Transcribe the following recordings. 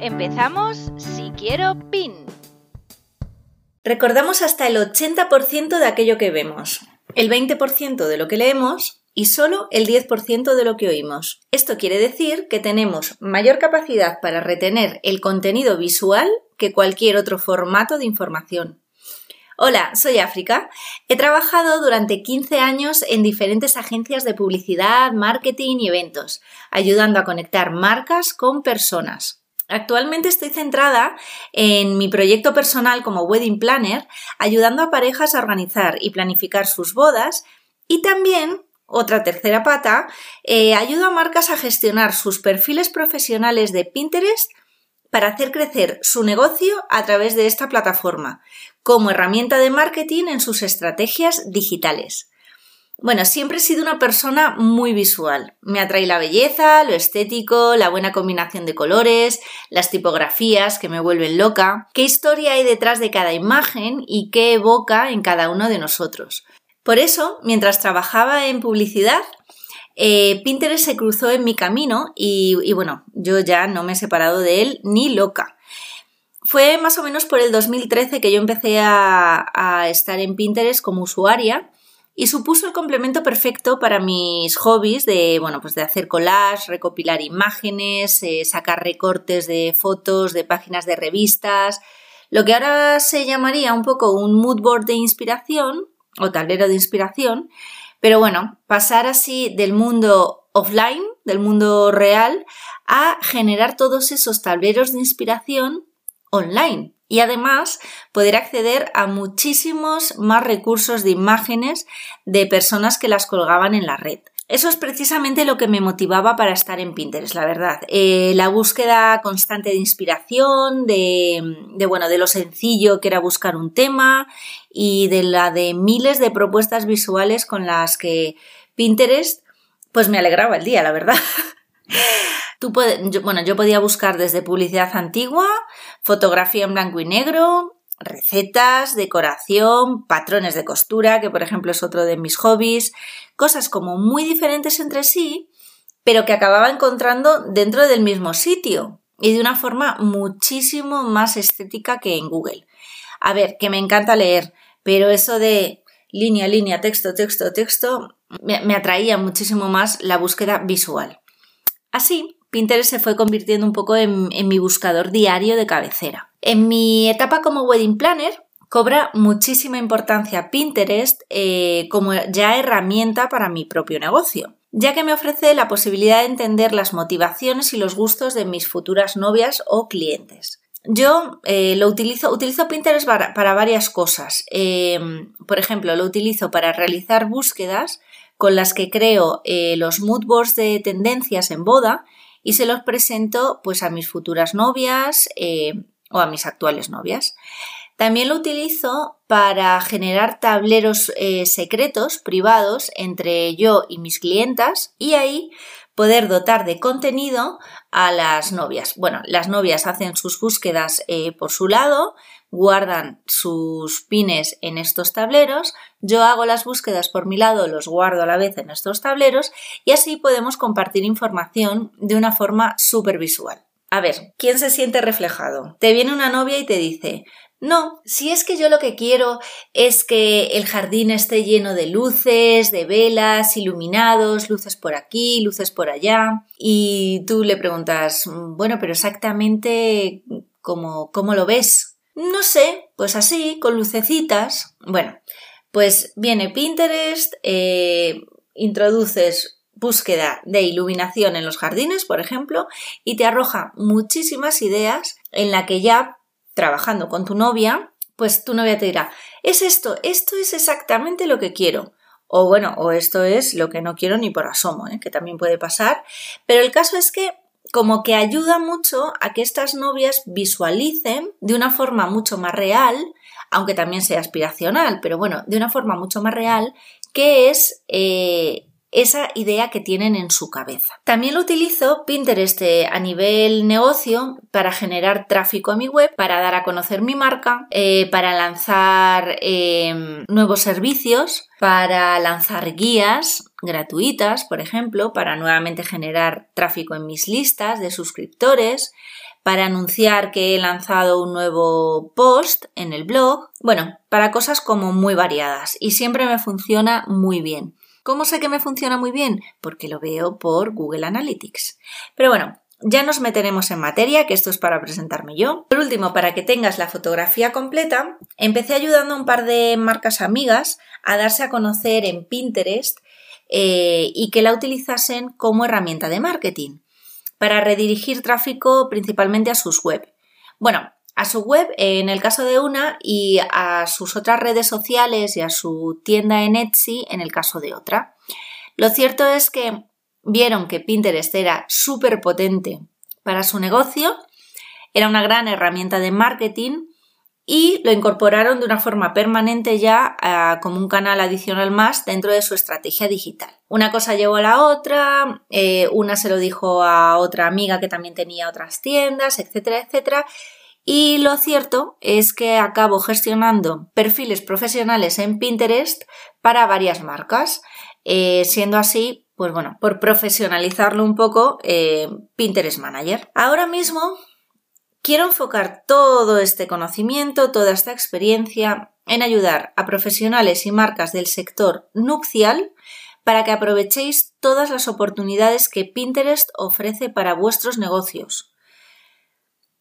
Empezamos si quiero PIN. Recordamos hasta el 80% de aquello que vemos, el 20% de lo que leemos y solo el 10% de lo que oímos. Esto quiere decir que tenemos mayor capacidad para retener el contenido visual que cualquier otro formato de información. Hola, soy África. He trabajado durante 15 años en diferentes agencias de publicidad, marketing y eventos, ayudando a conectar marcas con personas. Actualmente estoy centrada en mi proyecto personal como wedding planner, ayudando a parejas a organizar y planificar sus bodas y también otra tercera pata, eh, ayudo a marcas a gestionar sus perfiles profesionales de Pinterest para hacer crecer su negocio a través de esta plataforma, como herramienta de marketing en sus estrategias digitales. Bueno, siempre he sido una persona muy visual. Me atrae la belleza, lo estético, la buena combinación de colores, las tipografías que me vuelven loca, qué historia hay detrás de cada imagen y qué evoca en cada uno de nosotros. Por eso, mientras trabajaba en publicidad, eh, Pinterest se cruzó en mi camino y, bueno, yo ya no me he separado de él ni loca. Fue más o menos por el 2013 que yo empecé a, a estar en Pinterest como usuaria y supuso el complemento perfecto para mis hobbies de, bueno, pues de hacer collage, recopilar imágenes, eh, sacar recortes de fotos, de páginas de revistas, lo que ahora se llamaría un poco un mood board de inspiración o tablero de inspiración, pero bueno, pasar así del mundo offline, del mundo real, a generar todos esos tableros de inspiración online y además poder acceder a muchísimos más recursos de imágenes de personas que las colgaban en la red. Eso es precisamente lo que me motivaba para estar en Pinterest, la verdad. Eh, la búsqueda constante de inspiración, de, de, bueno, de lo sencillo que era buscar un tema y de la de miles de propuestas visuales con las que Pinterest pues me alegraba el día, la verdad. Tú bueno, yo podía buscar desde publicidad antigua, fotografía en blanco y negro, recetas, decoración, patrones de costura, que por ejemplo es otro de mis hobbies, cosas como muy diferentes entre sí, pero que acababa encontrando dentro del mismo sitio y de una forma muchísimo más estética que en Google. A ver, que me encanta leer, pero eso de línea, línea, texto, texto, texto, me atraía muchísimo más la búsqueda visual. Así, Pinterest se fue convirtiendo un poco en, mi buscador diario de cabecera. En mi etapa como wedding planner, cobra muchísima importancia Pinterest eh, como ya herramienta para mi propio negocio, ya que me ofrece la posibilidad de entender las motivaciones y los gustos de mis futuras novias o clientes. Yo eh, lo utilizo, utilizo Pinterest para, varias cosas. Eh, por ejemplo, lo utilizo para realizar búsquedas con las que creo los mood boards de tendencias en boda y se los presento pues a mis futuras novias eh, o a mis actuales novias. También lo utilizo para generar tableros eh, secretos privados entre yo y mis clientas y ahí poder dotar de contenido a las novias. Bueno, las novias hacen sus búsquedas eh, por su lado, guardan sus pines en estos tableros, yo hago las búsquedas por mi lado, los guardo a la vez en estos tableros y así podemos compartir información de una forma súper visual. A ver, ¿quién se siente reflejado? Te viene una novia y te dice, no, si es que yo lo que quiero es que el jardín esté lleno de luces, de velas, iluminados, luces por aquí, luces por allá. Y tú le preguntas, bueno, pero exactamente cómo, cómo lo ves. No sé, pues así, con lucecitas. Bueno, pues viene Pinterest, eh, introduces búsqueda de iluminación en los jardines, por ejemplo, y te arroja muchísimas ideas en la que ya trabajando con tu novia, pues tu novia te dirá, es esto, esto es exactamente lo que quiero. O bueno, o esto es lo que no quiero ni por asomo, ¿eh? que también puede pasar. Pero el caso es que como que ayuda mucho a que estas novias visualicen de una forma mucho más real, aunque también sea aspiracional, pero bueno, de una forma mucho más real, qué es eh, esa idea que tienen en su cabeza. También lo utilizo Pinterest eh, a nivel negocio para generar tráfico a mi web, para dar a conocer mi marca, eh, para lanzar em, nuevos servicios, para lanzar guías gratuitas, por ejemplo, para nuevamente generar tráfico en mis listas de suscriptores, para anunciar que he lanzado un nuevo post en el blog, bueno, para cosas como muy variadas y siempre me funciona muy bien. ¿Cómo sé que me funciona muy bien? Porque lo veo por Google Analytics. Pero bueno, ya nos meteremos en materia, que esto es para presentarme yo. Por último, para que tengas la fotografía completa, empecé ayudando a un par de marcas amigas a darse a conocer en Pinterest eh, y que la utilizasen como herramienta de marketing para redirigir tráfico principalmente a sus web. Bueno, a su web en el caso de una y a sus otras redes sociales y a su tienda en Etsy en el caso de otra. Lo cierto es que vieron que Pinterest era súper potente para su negocio, era una gran herramienta de marketing y lo incorporaron de una forma permanente ya ah, como un canal adicional más dentro de su estrategia digital. Una cosa llevó a la otra, eh, una se lo dijo a otra amiga que también tenía otras tiendas, etcétera, etcétera, y lo cierto es que acabo gestionando perfiles profesionales en Pinterest para varias marcas. Eh, siendo así, pues bueno, por profesionalizarlo un poco, eh, Pinterest Manager. Ahora mismo quiero enfocar todo este conocimiento, toda esta experiencia en ayudar a profesionales y marcas del sector nupcial para que aprovechéis todas las oportunidades que Pinterest ofrece para vuestros negocios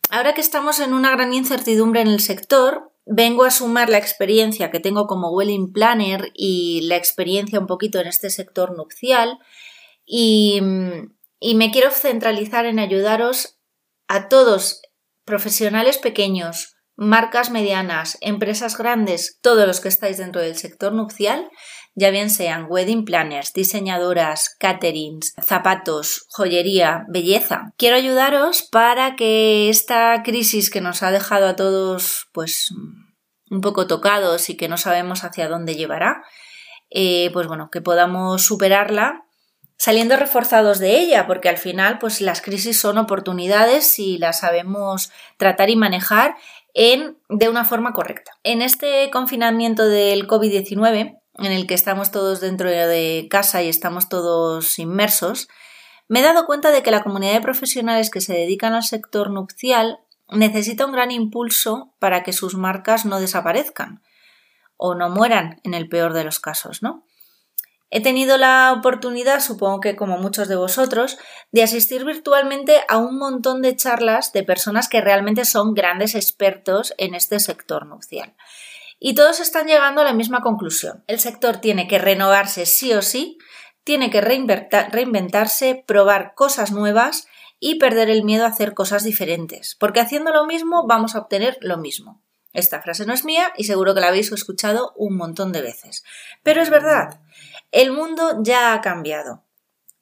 ahora que estamos en una gran incertidumbre en el sector, vengo a sumar la experiencia que tengo como wedding planner y la experiencia un poquito en este sector nupcial y, me quiero centralizar en ayudaros a todos, profesionales pequeños, marcas medianas, empresas grandes, todos los que estáis dentro del sector nupcial, ya bien sean wedding planners, diseñadoras, caterings, zapatos, joyería, belleza. Quiero ayudaros para que esta crisis que nos ha dejado a todos pues un poco tocados y que no sabemos hacia dónde llevará, eh, pues bueno, que podamos superarla saliendo reforzados de ella, porque al final pues las crisis son oportunidades si las sabemos tratar y manejar en, de una forma correcta. En este confinamiento del COVID-19 en el que estamos todos dentro de casa y estamos todos inmersos, me he dado cuenta de que la comunidad de profesionales que se dedican al sector nupcial necesita un gran impulso para que sus marcas no desaparezcan o no mueran en el peor de los casos, ¿no? He tenido la oportunidad, supongo que como muchos de vosotros, de asistir virtualmente a un montón de charlas de personas que realmente son grandes expertos en este sector nupcial. Y todos están llegando a la misma conclusión. El sector tiene que renovarse sí o sí, tiene que reinventarse, probar cosas nuevas y perder el miedo a hacer cosas diferentes, porque haciendo lo mismo vamos a obtener lo mismo. Esta frase no es mía y seguro que la habéis escuchado un montón de veces. Pero es verdad, el mundo ya ha cambiado.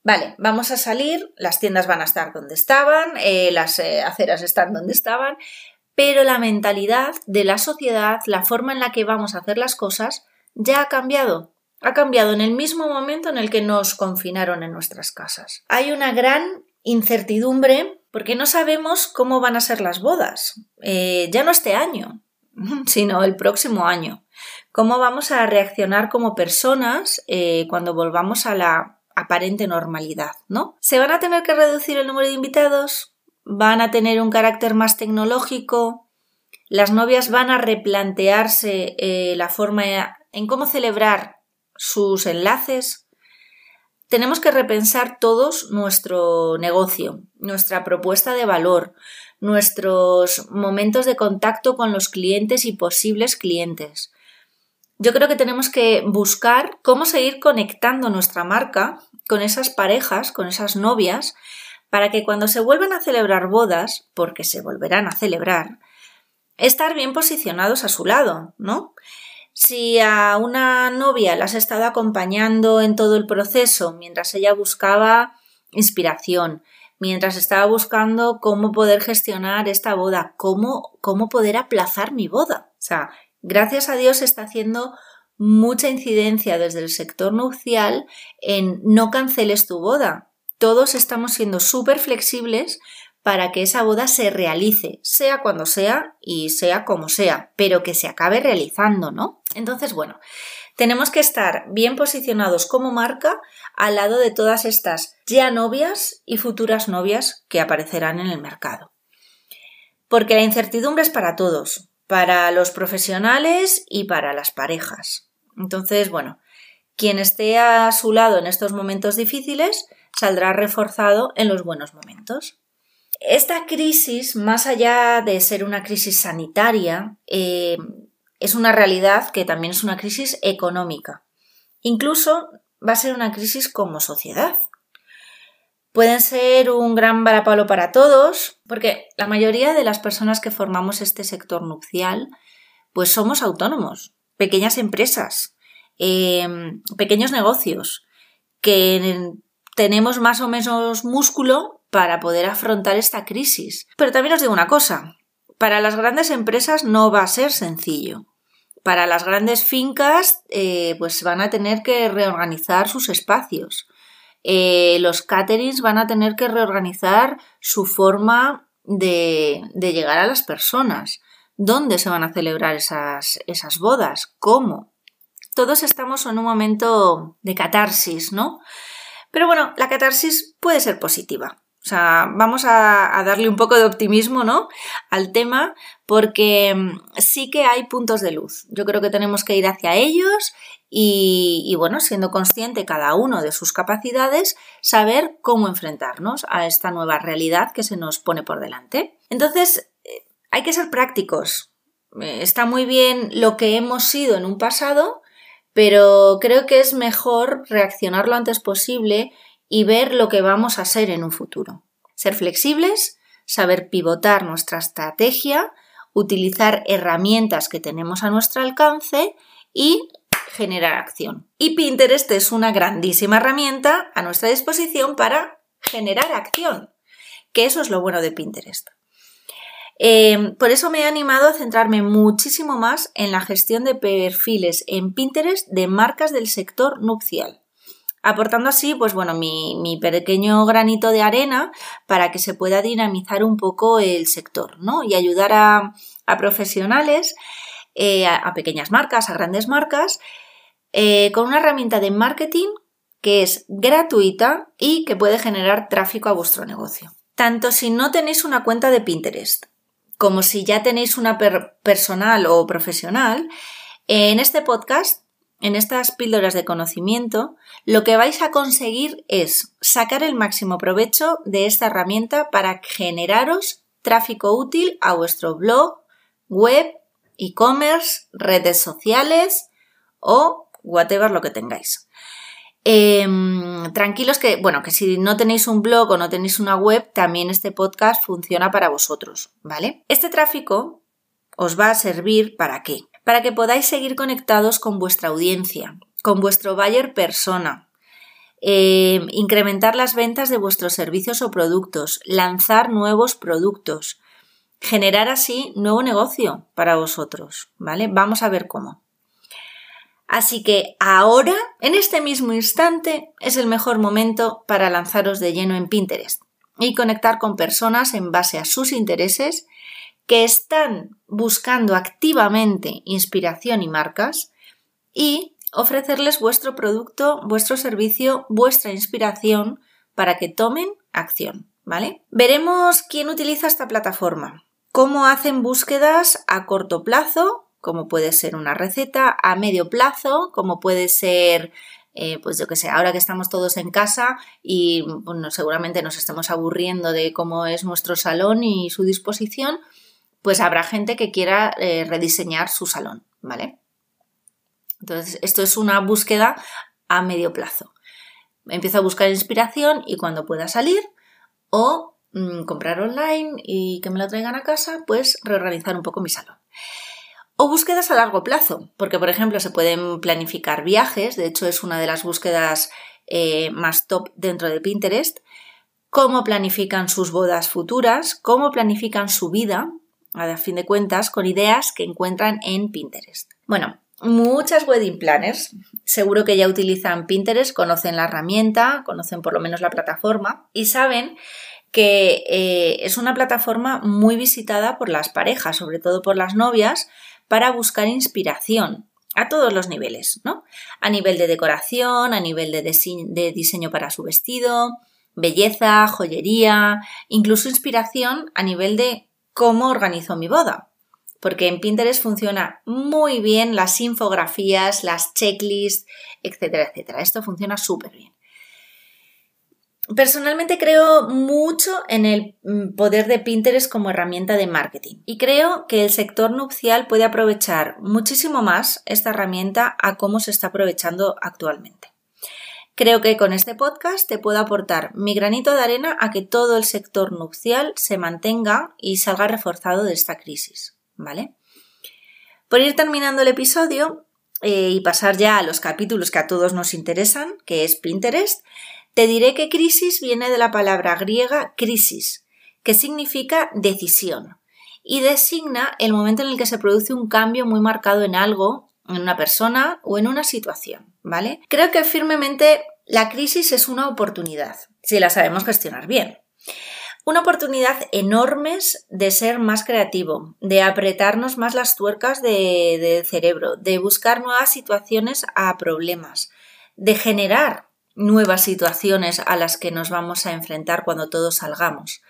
Vale, vamos a salir, las tiendas van a estar donde estaban, eh, las eh, aceras están donde estaban, pero la mentalidad de la sociedad, la forma en la que vamos a hacer las cosas, ya ha cambiado. Ha cambiado en el mismo momento en el que nos confinaron en nuestras casas. Hay una gran incertidumbre porque no sabemos cómo van a ser las bodas. Eh, ya no este año, sino el próximo año. ¿Cómo vamos a reaccionar como personas eh, cuando volvamos a la aparente normalidad, ¿no? ¿Se van a tener que reducir el número de invitados? Van a tener un carácter más tecnológico, las novias van a replantearse eh, la forma en cómo celebrar sus enlaces. Tenemos que repensar todos nuestro negocio, nuestra propuesta de valor, nuestros momentos de contacto con los clientes y posibles clientes. Yo creo que tenemos que buscar cómo seguir conectando nuestra marca con esas parejas, con esas novias, para que cuando se vuelvan a celebrar bodas, porque se volverán a celebrar, estar bien posicionados a su lado, ¿no? Si a una novia la has estado acompañando en todo el proceso mientras ella buscaba inspiración, mientras estaba buscando cómo poder gestionar esta boda, cómo, cómo poder aplazar mi boda. O sea, gracias a Dios está haciendo mucha incidencia desde el sector nupcial en no canceles tu boda. Todos estamos siendo súper flexibles para que esa boda se realice, sea cuando sea y sea como sea, pero que se acabe realizando, ¿no? Entonces, bueno, tenemos que estar bien posicionados como marca al lado de todas estas ya novias y futuras novias que aparecerán en el mercado. Porque la incertidumbre es para todos, para los profesionales y para las parejas. Entonces, bueno, quien esté a su lado en estos momentos difíciles saldrá reforzado en los buenos momentos. Esta crisis, más allá de ser una crisis sanitaria, eh, es una realidad que también es una crisis económica. Incluso va a ser una crisis como sociedad. Pueden ser un gran varapalo para todos, porque la mayoría de las personas que formamos este sector nupcial, pues somos autónomos, pequeñas empresas, em, pequeños negocios, que tenemos más o menos músculo para poder afrontar esta crisis. Pero también os digo una cosa, para las grandes empresas no va a ser sencillo para las grandes fincas, eh, pues van a tener que reorganizar sus espacios. Eh, los caterings van a tener que reorganizar su forma de, llegar a las personas. ¿Dónde se van a celebrar esas, esas bodas? ¿Cómo? Todos estamos en un momento de catarsis, ¿no? Pero bueno, la catarsis puede ser positiva. O sea, vamos a, darle un poco de optimismo, ¿no? Al tema, porque mm, sí que hay puntos de luz. Yo creo que tenemos que ir hacia ellos y, bueno, siendo consciente cada uno de sus capacidades, saber cómo enfrentarnos a esta nueva realidad que se nos pone por delante. Entonces, eh, hay que ser prácticos. Eh, está muy bien lo que hemos sido en un pasado, pero creo que es mejor reaccionar lo antes posible y ver lo que vamos a ser en un futuro. Ser flexibles, saber pivotar nuestra estrategia, utilizar herramientas que tenemos a nuestro alcance y generar acción. Y Pinterest es una grandísima herramienta a nuestra disposición para generar acción, que eso es lo bueno de Pinterest. Eh, por eso me he animado a centrarme muchísimo más en la gestión de perfiles en Pinterest de marcas del sector nupcial aportando así, pues bueno, mi, pequeño granito de arena para que se pueda dinamizar un poco el sector, ¿no? Y ayudar a, profesionales, eh, a, pequeñas marcas, a grandes marcas, eh, con una herramienta de marketing que es gratuita y que puede generar tráfico a vuestro negocio. Tanto si no tenéis una cuenta de Pinterest como si ya tenéis una personal o profesional, en este podcast en estas píldoras de conocimiento, lo que vais a conseguir es sacar el máximo provecho de esta herramienta para generaros tráfico útil a vuestro blog, web, e-commerce, redes sociales o whatever lo que tengáis. Em, tranquilos que, bueno, que si no tenéis un blog o no tenéis una web, también este podcast funciona para vosotros, ¿vale? Este tráfico os va a servir para qué? para que podáis seguir conectados con vuestra audiencia, con vuestro buyer persona, eh, incrementar las ventas de vuestros servicios o productos, lanzar nuevos productos, generar así nuevo negocio para vosotros, ¿vale? Vamos a ver cómo. Así que ahora, en este mismo instante, es el mejor momento para lanzaros de lleno en Pinterest y conectar con personas en base a sus intereses que están buscando activamente inspiración y marcas y ofrecerles vuestro producto, vuestro servicio, vuestra inspiración para que tomen acción, ¿vale? Veremos quién utiliza esta plataforma, cómo hacen búsquedas a corto plazo, como puede ser una receta, a medio plazo, como puede ser eh, pues yo que sé, ahora que estamos todos en casa y bueno, seguramente nos estemos aburriendo de cómo es nuestro salón y su disposición, pues habrá gente que quiera eh, rediseñar su salón, ¿vale? Entonces, esto es una búsqueda a medio plazo. Empiezo a buscar inspiración y cuando pueda salir o mm, comprar online y que me lo traigan a casa, pues reorganizar un poco mi salón. O búsquedas a largo plazo, porque por ejemplo se pueden planificar viajes, de hecho es una de las búsquedas eh, más top dentro de Pinterest, cómo planifican sus bodas futuras, cómo planifican su vida, a fin de cuentas, con ideas que encuentran en Pinterest. Bueno, muchas wedding planners seguro que ya utilizan Pinterest, conocen la herramienta, conocen por lo menos la plataforma y saben que eh, es una plataforma muy visitada por las parejas, sobre todo por las novias, para buscar inspiración a todos los niveles, ¿no? A nivel de decoración, a nivel de, de diseño para su vestido, belleza, joyería, incluso inspiración a nivel de cómo organizo mi boda. Porque en Pinterest funciona muy bien las infografías, las checklists, etcétera, etcétera. Esto funciona súper bien. Personalmente creo mucho en el mm, poder de Pinterest como herramienta de marketing y creo que el sector nupcial puede aprovechar muchísimo más esta herramienta a cómo se está aprovechando actualmente. Creo que con este podcast te puedo aportar mi granito de arena a que todo el sector nupcial se mantenga y salga reforzado de esta crisis, ¿vale? Por ir terminando el episodio eh, y pasar ya a los capítulos que a todos nos interesan, que es Pinterest, te diré que crisis viene de la palabra griega crisis, que significa decisión, y designa el momento en el que se produce un cambio muy marcado en algo, en una persona o en una situación, ¿vale? Creo que firmemente la crisis es una oportunidad, si la sabemos gestionar bien. Una oportunidad enorme de ser más creativo, de apretarnos más las tuercas del de cerebro, de buscar nuevas situaciones a problemas, de generar nuevas situaciones a las que nos vamos a enfrentar cuando todos salgamos.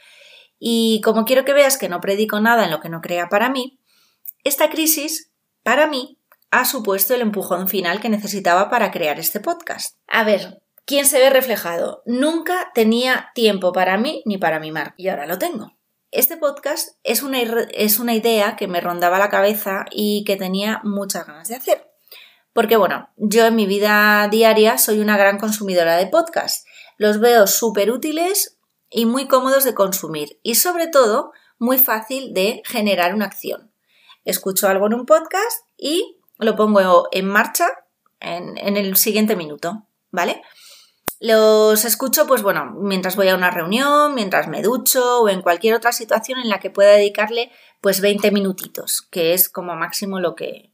Y como quiero que veas que no predico nada en lo que no crea para mí, esta crisis, para mí, ha supuesto el empujón final que necesitaba para crear este podcast. A ver, ¿quién se ve reflejado? Nunca tenía tiempo para mí ni para mi marca y ahora lo tengo. Este podcast es una, es una idea que me rondaba la cabeza y que tenía muchas ganas de hacer. Porque bueno, yo en mi vida diaria soy una gran consumidora de podcasts. Los veo súper útiles y muy cómodos de consumir y sobre todo muy fácil de generar una acción. Escucho algo en un podcast y lo pongo en marcha en, en el siguiente minuto, ¿vale? Los escucho, pues bueno, mientras voy a una reunión, mientras me ducho o en cualquier otra situación en la que pueda dedicarle pues 20 minutitos, que es como máximo lo que,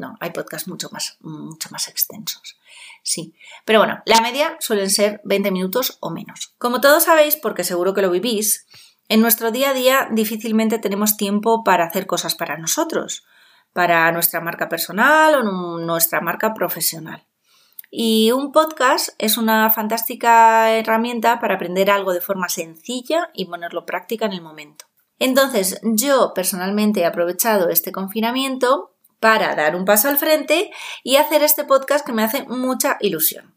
no, hay podcasts mucho más, mucho más extensos. Sí. Pero bueno, la media suelen ser 20 minutos o menos. Como todos sabéis, porque seguro que lo vivís, en nuestro día a día difícilmente tenemos tiempo para hacer cosas para nosotros, para nuestra marca personal o nuestra marca profesional. Y un podcast es una fantástica herramienta para aprender algo de forma sencilla y ponerlo práctica en el momento. Entonces, yo personalmente he aprovechado este confinamiento para dar un paso al frente y hacer este podcast que me hace mucha ilusión.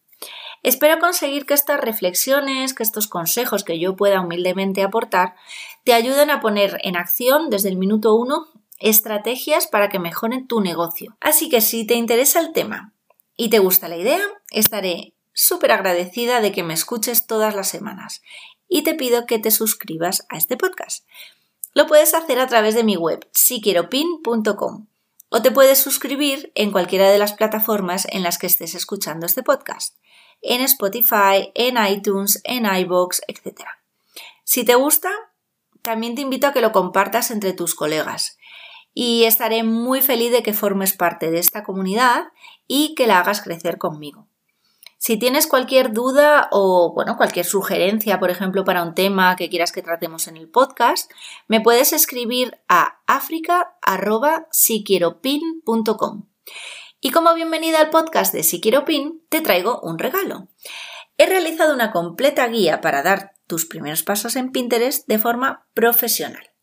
Espero conseguir que estas reflexiones, que estos consejos que yo pueda humildemente aportar, te ayuden a poner en acción desde el minuto uno estrategias para que mejoren tu negocio. Así que si te interesa el tema y te gusta la idea, estaré súper agradecida de que me escuches todas las semanas y te pido que te suscribas a este podcast. Lo puedes hacer a través de mi web siquieropin.com o te puedes suscribir en cualquiera de las plataformas en las que estés escuchando este podcast, en Spotify, en iTunes, en iBox, etc. Si te gusta, también te invito a que lo compartas entre tus colegas y estaré muy feliz de que formes parte de esta comunidad y que la hagas crecer conmigo. Si tienes cualquier duda o bueno, cualquier sugerencia, por ejemplo, para un tema que quieras que tratemos en el podcast, me puedes escribir a africa@siquieropin.com. Y como bienvenida al podcast de Si Quiero Pin, te traigo un regalo. He realizado una completa guía para dar tus primeros pasos en Pinterest de forma profesional.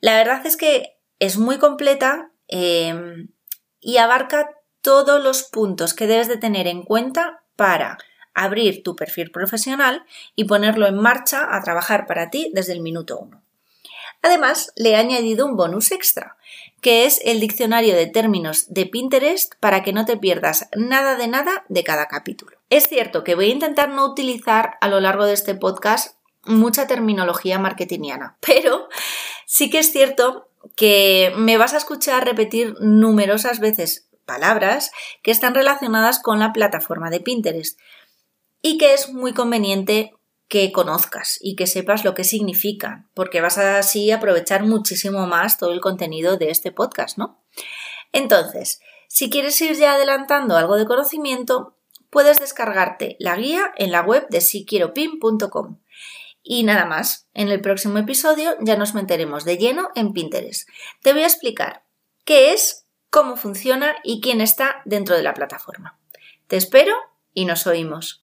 La verdad es que es muy completa eh, y abarca todos los puntos que debes de tener en cuenta para abrir tu perfil profesional y ponerlo en marcha a trabajar para ti desde el minuto uno. Además, le he añadido un bonus extra, que es el diccionario de términos de Pinterest para que no te pierdas nada de nada de cada capítulo. Es cierto que voy a intentar no utilizar a lo largo de este podcast mucha terminología marketingiana, pero sí que es cierto que me vas a escuchar repetir numerosas veces palabras que están relacionadas con la plataforma de Pinterest y que es muy conveniente que conozcas y que sepas lo que significan, porque vas a así aprovechar muchísimo más todo el contenido de este podcast, ¿no? Entonces, si quieres ir ya adelantando algo de conocimiento, puedes descargarte la guía en la web de siquieropin.com. Y nada más, en el próximo episodio ya nos meteremos de lleno en Pinterest. Te voy a explicar qué es, cómo funciona y quién está dentro de la plataforma. Te espero y nos oímos.